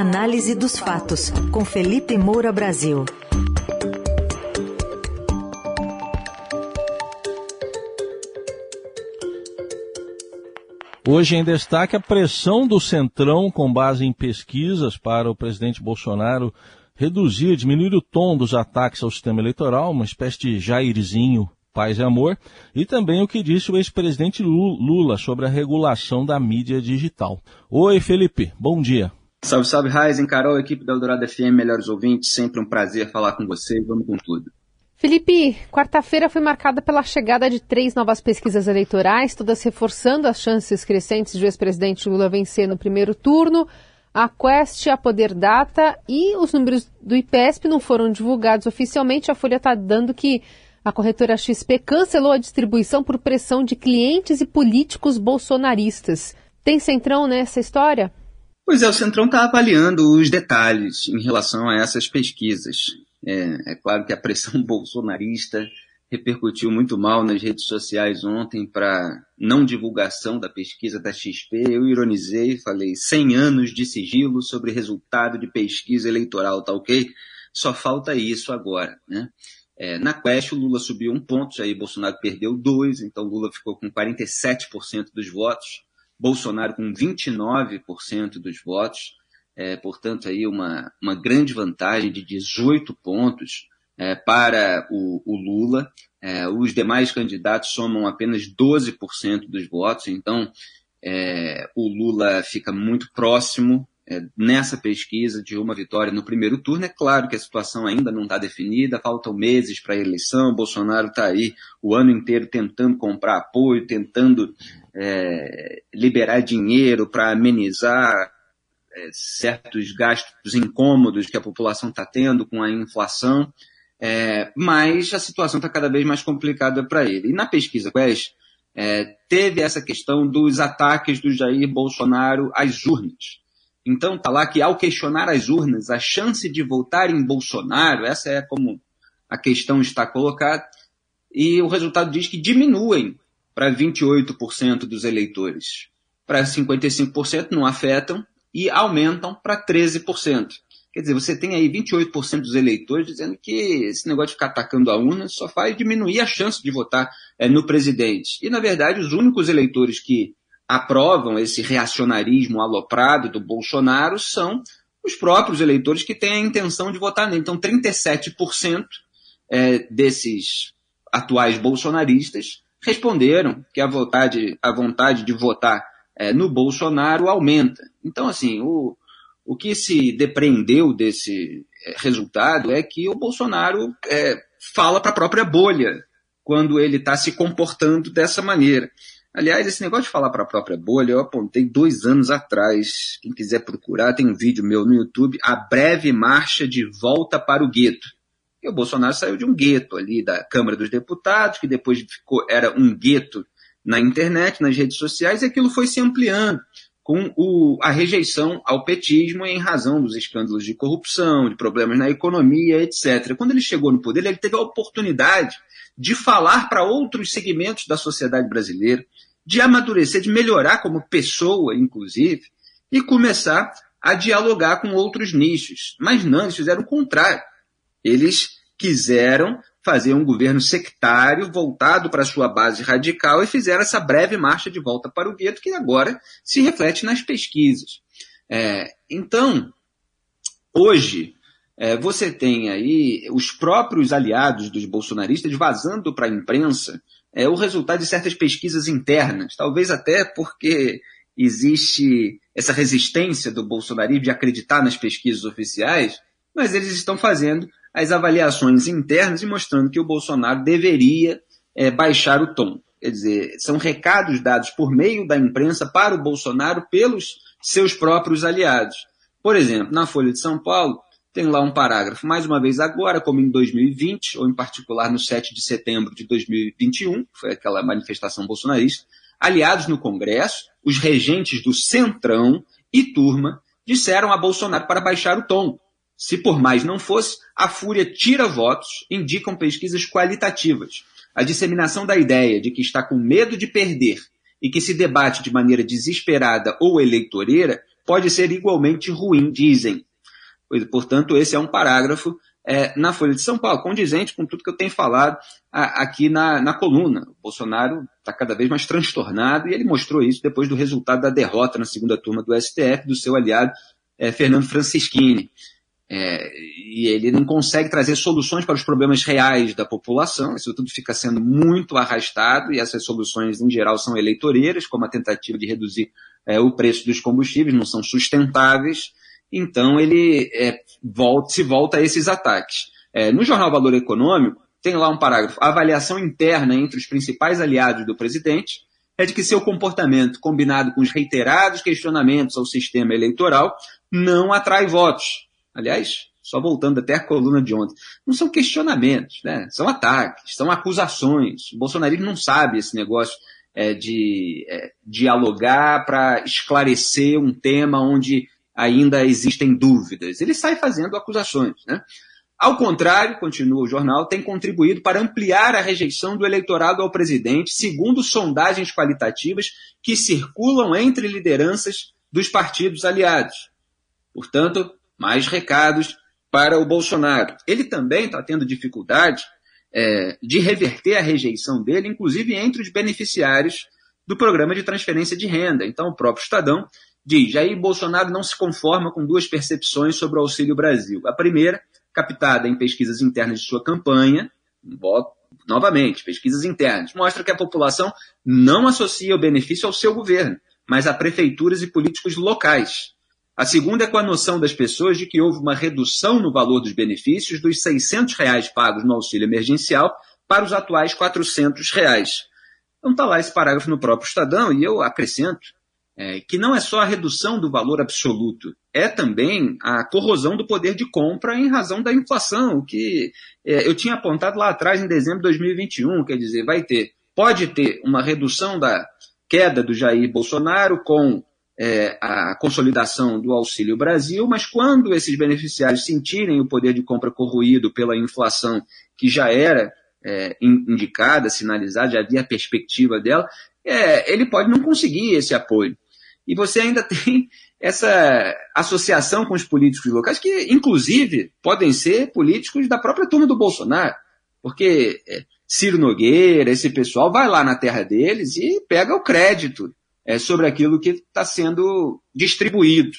Análise dos fatos, com Felipe Moura Brasil. Hoje em destaque a pressão do Centrão com base em pesquisas para o presidente Bolsonaro reduzir, diminuir o tom dos ataques ao sistema eleitoral, uma espécie de Jairzinho paz e amor, e também o que disse o ex-presidente Lula sobre a regulação da mídia digital. Oi, Felipe, bom dia. Salve, salve, Raizen, Carol, equipe da Eldorado FM, melhores ouvintes, sempre um prazer falar com vocês, vamos com tudo. Felipe, quarta-feira foi marcada pela chegada de três novas pesquisas eleitorais, todas reforçando as chances crescentes de o ex-presidente Lula vencer no primeiro turno. A Quest, a Poder Data e os números do IPESP não foram divulgados oficialmente. A Folha está dando que a corretora XP cancelou a distribuição por pressão de clientes e políticos bolsonaristas. Tem centrão nessa história? Pois é, o Centrão está avaliando os detalhes em relação a essas pesquisas. É, é claro que a pressão bolsonarista repercutiu muito mal nas redes sociais ontem para não divulgação da pesquisa da XP. Eu ironizei, falei 100 anos de sigilo sobre resultado de pesquisa eleitoral, tá ok? Só falta isso agora, né? É, na Quest, o Lula subiu um ponto, aí Bolsonaro perdeu dois, então Lula ficou com 47% dos votos, Bolsonaro com 29% dos votos é, portanto, aí uma, uma grande vantagem de 18 pontos é, para o, o Lula. É, os demais candidatos somam apenas 12% dos votos, então é, o Lula fica muito próximo é, nessa pesquisa de uma vitória no primeiro turno. É claro que a situação ainda não está definida, faltam meses para a eleição, Bolsonaro está aí o ano inteiro tentando comprar apoio, tentando é, liberar dinheiro para amenizar é, certos gastos incômodos que a população está tendo com a inflação, é, mas a situação está cada vez mais complicada para ele. E na pesquisa Quest, é, teve essa questão dos ataques do Jair Bolsonaro às urnas. Então está lá que ao questionar as urnas, a chance de votar em Bolsonaro, essa é como a questão está colocada, e o resultado diz que diminuem para 28% dos eleitores. Para 55% não afetam, e aumentam para 13%. Quer dizer, você tem aí 28% dos eleitores dizendo que esse negócio de ficar atacando a urna só faz diminuir a chance de votar é, no presidente. E, na verdade, os únicos eleitores que aprovam esse reacionarismo aloprado do Bolsonaro são os próprios eleitores que têm a intenção de votar nele. Então, 37% é, desses atuais bolsonaristas responderam que a vontade, a vontade de votar é, no Bolsonaro aumenta. Então, assim, o, o que se depreendeu desse é, resultado é que o Bolsonaro é, fala para a própria bolha quando ele está se comportando dessa maneira. Aliás, esse negócio de falar para a própria bolha, eu apontei dois anos atrás. Quem quiser procurar, tem um vídeo meu no YouTube, A Breve Marcha de Volta para o Gueto. E o Bolsonaro saiu de um gueto ali da Câmara dos Deputados, que depois ficou, era um gueto na internet, nas redes sociais, e aquilo foi se ampliando com o, a rejeição ao petismo em razão dos escândalos de corrupção, de problemas na economia, etc. Quando ele chegou no poder, ele teve a oportunidade de falar para outros segmentos da sociedade brasileira, de amadurecer, de melhorar como pessoa, inclusive, e começar a dialogar com outros nichos. Mas não, eles fizeram o contrário. Eles quiseram fazer um governo sectário voltado para sua base radical e fizeram essa breve marcha de volta para o gueto que agora se reflete nas pesquisas. É, então, hoje, é, você tem aí os próprios aliados dos bolsonaristas vazando para a imprensa é, o resultado de certas pesquisas internas, talvez até porque existe essa resistência do bolsonarismo de acreditar nas pesquisas oficiais, mas eles estão fazendo as avaliações internas e mostrando que o Bolsonaro deveria é, baixar o tom. Quer dizer, são recados dados por meio da imprensa para o Bolsonaro pelos seus próprios aliados. Por exemplo, na Folha de São Paulo, tem lá um parágrafo, mais uma vez agora, como em 2020, ou em particular no 7 de setembro de 2021, foi aquela manifestação bolsonarista, aliados no Congresso, os regentes do Centrão e turma disseram a Bolsonaro para baixar o tom, se por mais não fosse, a Fúria tira votos, indicam pesquisas qualitativas. A disseminação da ideia de que está com medo de perder e que se debate de maneira desesperada ou eleitoreira pode ser igualmente ruim, dizem. Portanto, esse é um parágrafo é, na Folha de São Paulo, condizente com tudo que eu tenho falado a, aqui na, na coluna. O Bolsonaro está cada vez mais transtornado e ele mostrou isso depois do resultado da derrota na segunda turma do STF do seu aliado é, Fernando Francischini. É, e ele não consegue trazer soluções para os problemas reais da população, isso tudo fica sendo muito arrastado, e essas soluções, em geral, são eleitoreiras, como a tentativa de reduzir é, o preço dos combustíveis, não são sustentáveis, então ele é, volta, se volta a esses ataques. É, no jornal Valor Econômico, tem lá um parágrafo, a avaliação interna entre os principais aliados do presidente é de que seu comportamento, combinado com os reiterados questionamentos ao sistema eleitoral, não atrai votos. Aliás, só voltando até a coluna de ontem, não são questionamentos, né? são ataques, são acusações. O bolsonarismo não sabe esse negócio é, de é, dialogar para esclarecer um tema onde ainda existem dúvidas. Ele sai fazendo acusações. Né? Ao contrário, continua o jornal, tem contribuído para ampliar a rejeição do eleitorado ao presidente, segundo sondagens qualitativas que circulam entre lideranças dos partidos aliados. Portanto, mais recados para o Bolsonaro. Ele também está tendo dificuldade é, de reverter a rejeição dele, inclusive entre os beneficiários do programa de transferência de renda. Então, o próprio Estadão diz: Jair Bolsonaro não se conforma com duas percepções sobre o Auxílio Brasil. A primeira, captada em pesquisas internas de sua campanha, novamente, pesquisas internas, mostra que a população não associa o benefício ao seu governo, mas a prefeituras e políticos locais. A segunda é com a noção das pessoas de que houve uma redução no valor dos benefícios dos 600 reais pagos no auxílio emergencial para os atuais 400 reais. Então está lá esse parágrafo no próprio Estadão e eu acrescento é, que não é só a redução do valor absoluto, é também a corrosão do poder de compra em razão da inflação, que é, eu tinha apontado lá atrás, em dezembro de 2021, quer dizer, vai ter, pode ter uma redução da queda do Jair Bolsonaro com é, a consolidação do Auxílio Brasil, mas quando esses beneficiários sentirem o poder de compra corroído pela inflação que já era é, indicada, sinalizada, já havia a perspectiva dela, é, ele pode não conseguir esse apoio. E você ainda tem essa associação com os políticos locais, que inclusive podem ser políticos da própria turma do Bolsonaro, porque é, Ciro Nogueira, esse pessoal, vai lá na terra deles e pega o crédito é, sobre aquilo que está sendo distribuído.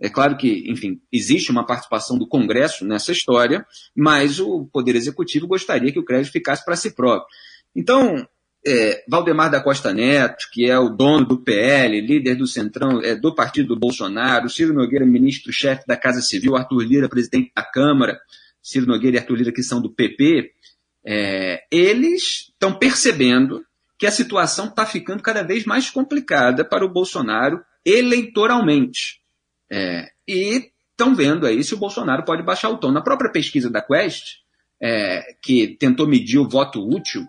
É claro que, enfim, existe uma participação do Congresso nessa história, mas o Poder Executivo gostaria que o crédito ficasse para si próprio. Então, é, Valdemar da Costa Neto, que é o dono do PL, líder do Centrão, é, do partido do Bolsonaro, Ciro Nogueira, ministro-chefe da Casa Civil, Arthur Lira, presidente da Câmara, Ciro Nogueira e Arthur Lira, que são do PP, é, eles estão percebendo que a situação está ficando cada vez mais complicada para o Bolsonaro eleitoralmente. É, e estão vendo aí se o Bolsonaro pode baixar o tom. Na própria pesquisa da Quest, é, que tentou medir o voto útil,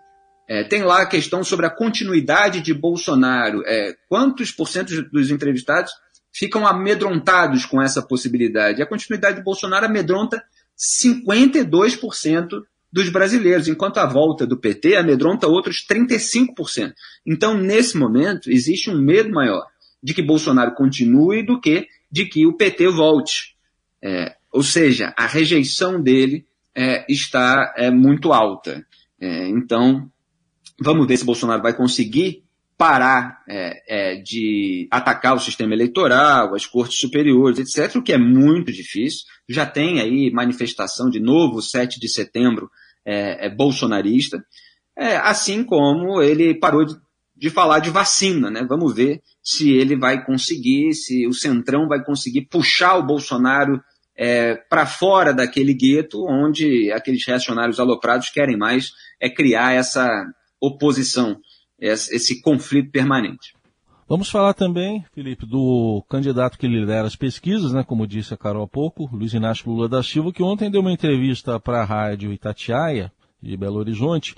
é, tem lá a questão sobre a continuidade de Bolsonaro. É, quantos por cento dos entrevistados ficam amedrontados com essa possibilidade? A continuidade de Bolsonaro amedronta 52% dos brasileiros, enquanto a volta do PT amedronta outros 35%. Então, nesse momento, existe um medo maior de que Bolsonaro continue do que de que o PT volte. É, ou seja, a rejeição dele é, está é, muito alta. É, então, Vamos ver se Bolsonaro vai conseguir parar é, é, de atacar o sistema eleitoral, as cortes superiores, etc., o que é muito difícil. Já tem aí manifestação de novo 7 de setembro é, é bolsonarista, é, assim como ele parou de, de, falar de vacina. Né? Vamos ver se ele vai conseguir, se o Centrão vai conseguir puxar o Bolsonaro é, para fora daquele gueto onde aqueles reacionários aloprados querem mais é criar essa oposição, esse conflito permanente. Vamos falar também, Felipe, do candidato que lidera as pesquisas, né, como disse a Carol há pouco, Luiz Inácio Lula da Silva, que ontem deu uma entrevista para a rádio Itatiaia, de Belo Horizonte,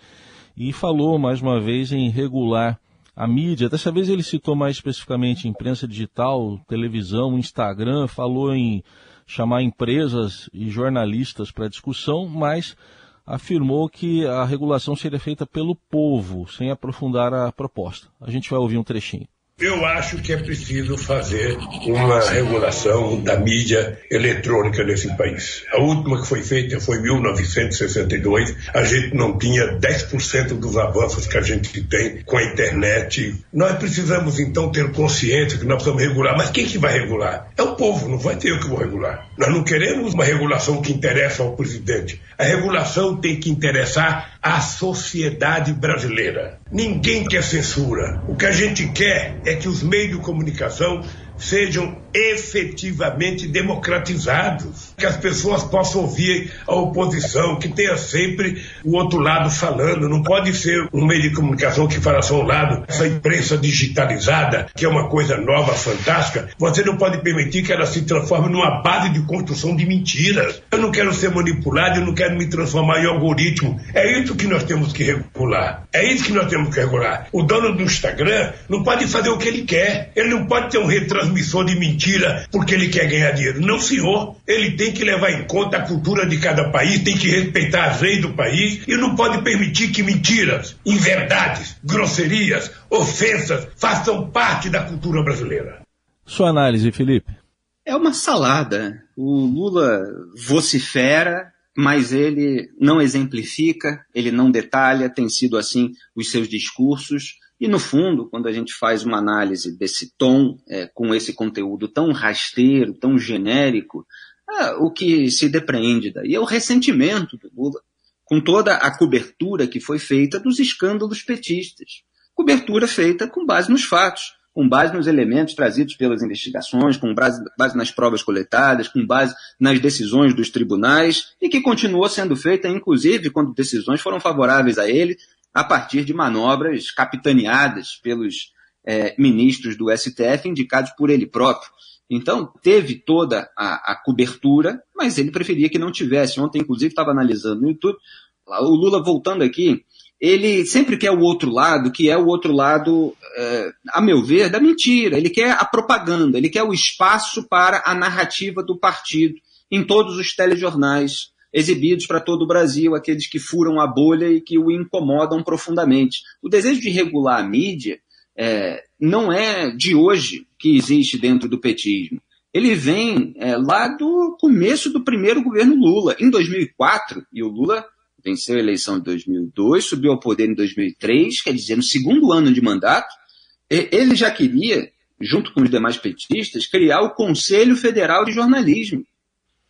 e falou mais uma vez em regular a mídia. Dessa vez ele citou mais especificamente imprensa digital, televisão, Instagram, falou em chamar empresas e jornalistas para discussão, mas afirmou que a regulação seria feita pelo povo, sem aprofundar a proposta. A gente vai ouvir um trechinho. Eu acho que é preciso fazer uma regulação da mídia eletrônica nesse país. A última que foi feita foi em 1962. A gente não tinha 10% dos avanços que a gente tem com a internet. Nós precisamos então ter consciência que nós precisamos regular. Mas quem que vai regular? É o povo, não vai ter eu que vou regular. Nós não queremos uma regulação que interessa ao presidente. A regulação tem que interessar à sociedade brasileira. Ninguém quer censura. O que a gente quer é que os meios de comunicação sejam efetivamente democratizados, que as pessoas possam ouvir a oposição, que tenha sempre o outro lado falando. Não pode ser um meio de comunicação que fala só um lado. Essa imprensa digitalizada, que é uma coisa nova, fantástica, você não pode permitir que ela se transforme numa base de construção de mentiras. Eu não quero ser manipulado, eu não quero me transformar em algoritmo. É isso que nós temos que regular. É isso que nós temos que regular. O dono do Instagram não pode fazer o que ele quer. Ele não pode ter um retransmissor de mentira mentira porque ele quer ganhar dinheiro. Não, senhor. Ele tem que levar em conta a cultura de cada país, tem que respeitar as leis do país e não pode permitir que mentiras, inverdades, grosserias, ofensas façam parte da cultura brasileira. Sua análise, Felipe? É uma salada. O Lula vocifera, mas ele não exemplifica, ele não detalha, tem sido assim os seus discursos. E, no fundo, quando a gente faz uma análise desse tom, é, com esse conteúdo tão rasteiro, tão genérico, é, o que se depreende daí é o ressentimento do Lula, com toda a cobertura que foi feita dos escândalos petistas. Cobertura feita com base nos fatos, com base nos elementos trazidos pelas investigações, com base, base nas provas coletadas, com base nas decisões dos tribunais, e que continuou sendo feita, inclusive, quando decisões foram favoráveis a ele, a partir de manobras capitaneadas pelos é, ministros do STF indicados por ele próprio. Então, teve toda a, a, cobertura, mas ele preferia que não tivesse. Ontem, inclusive, estava analisando no YouTube, o Lula voltando aqui, ele sempre quer o outro lado, que é o outro lado, é, a meu ver, da mentira. Ele quer a propaganda, ele quer o espaço para a narrativa do partido em todos os telejornais, exibidos para todo o Brasil, aqueles que furam a bolha e que o incomodam profundamente. O desejo de regular a mídia é, não é de hoje que existe dentro do petismo. Ele vem é, lá do começo do primeiro governo Lula, em 2004, e o Lula venceu a eleição de 2002, subiu ao poder em 2003, quer dizer, no segundo ano de mandato, ele já queria, junto com os demais petistas, criar o Conselho Federal de Jornalismo,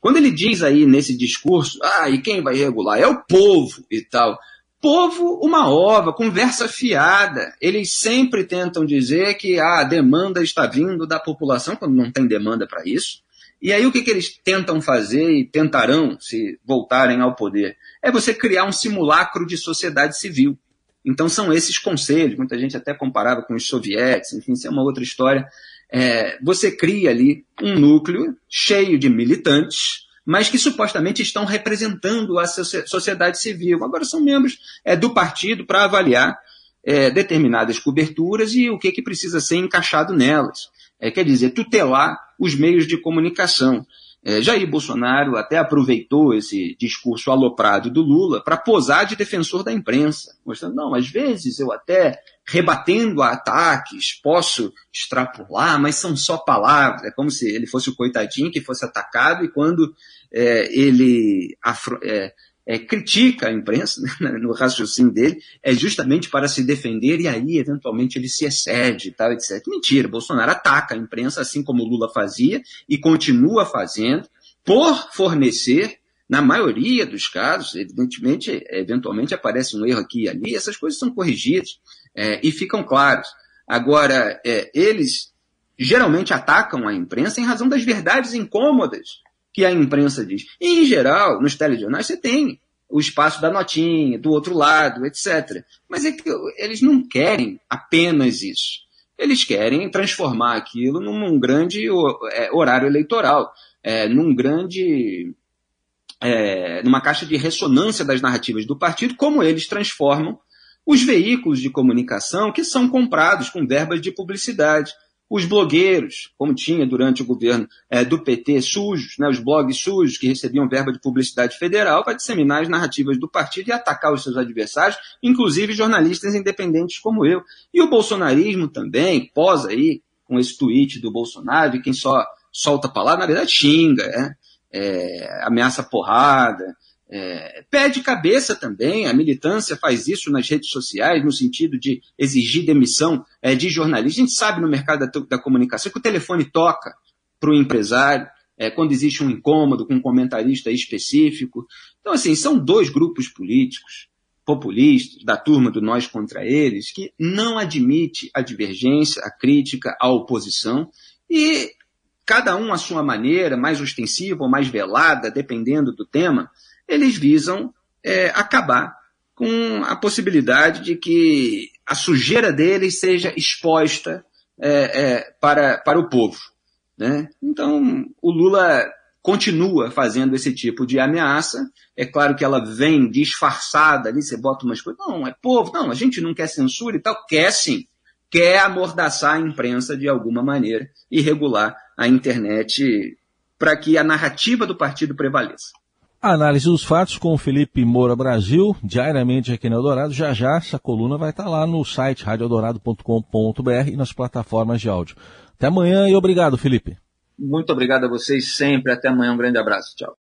quando ele diz aí nesse discurso, ah, e quem vai regular? É o povo e tal. Povo, uma ova, conversa fiada. Eles sempre tentam dizer que ah, a demanda está vindo da população, quando não tem demanda para isso. E aí o que, que eles tentam fazer e tentarão, se voltarem ao poder? É você criar um simulacro de sociedade civil. Então são esses conselhos, muita gente até comparava com os soviéticos, enfim, isso é uma outra história é, você cria ali um núcleo cheio de militantes, mas que supostamente estão representando a sociedade civil. Agora são membros é, do partido para avaliar é, determinadas coberturas e o que, que precisa ser encaixado nelas. É, quer dizer, tutelar os meios de comunicação. É, Jair Bolsonaro até aproveitou esse discurso aloprado do Lula para posar de defensor da imprensa, mostrando, não, às vezes eu até rebatendo a ataques, posso extrapolar, mas são só palavras. É como se ele fosse o coitadinho que fosse atacado e quando é, ele afro, é, é, critica a imprensa, né, no raciocínio dele, é justamente para se defender e aí, eventualmente, ele se excede, tal, etc. Mentira, Bolsonaro ataca a imprensa, assim como Lula fazia e continua fazendo, por fornecer na maioria dos casos, evidentemente, eventualmente aparece um erro aqui e ali, essas coisas são corrigidas é, e ficam claros. Agora, é, eles geralmente atacam a imprensa em razão das verdades incômodas que a imprensa diz. E, em geral, nos telejornais você tem o espaço da notinha, do outro lado, etc. Mas é que eles não querem apenas isso. Eles querem transformar aquilo num grande é, horário eleitoral, é, num grande. É, numa caixa de ressonância das narrativas do partido, como eles transformam os veículos de comunicação que são comprados com verbas de publicidade. Os blogueiros, como tinha durante o governo é, do PT, sujos, né, os blogs sujos que recebiam verba de publicidade federal para disseminar as narrativas do partido e atacar os seus adversários, inclusive jornalistas independentes como eu. E o bolsonarismo também posa aí com esse tweet do Bolsonaro, e quem só solta a palavra, na verdade xinga, é, ameaça porrada, é, pede cabeça também, a militância faz isso nas redes sociais, no sentido de exigir demissão é, de jornalistas. A gente sabe no mercado da, da comunicação que o telefone toca para o empresário, é, quando existe um incômodo com um comentarista específico. Então, assim, são dois grupos políticos populistas, da turma do nós contra eles, que não admite a divergência, a crítica, a oposição, e cada um à sua maneira, mais ostensiva ou mais velada, dependendo do tema, eles visam é, acabar com a possibilidade de que a sujeira deles seja exposta é, é, para, para o povo. Né? Então, o Lula continua fazendo esse tipo de ameaça. É claro que ela vem disfarçada ali, você bota umas coisas. Não, é povo, não, a gente não quer censura e tal. Quer sim. Quer amordaçar a imprensa de alguma maneira e regular a internet para que a narrativa do partido prevaleça. Análise dos fatos com o Felipe Moura Brasil, diariamente aqui no Eldorado. Já já essa coluna vai estar lá no site radioeldorado.com.br e nas plataformas de áudio. Até amanhã e obrigado, Felipe. Muito obrigado a vocês sempre. Até amanhã. Um grande abraço. Tchau.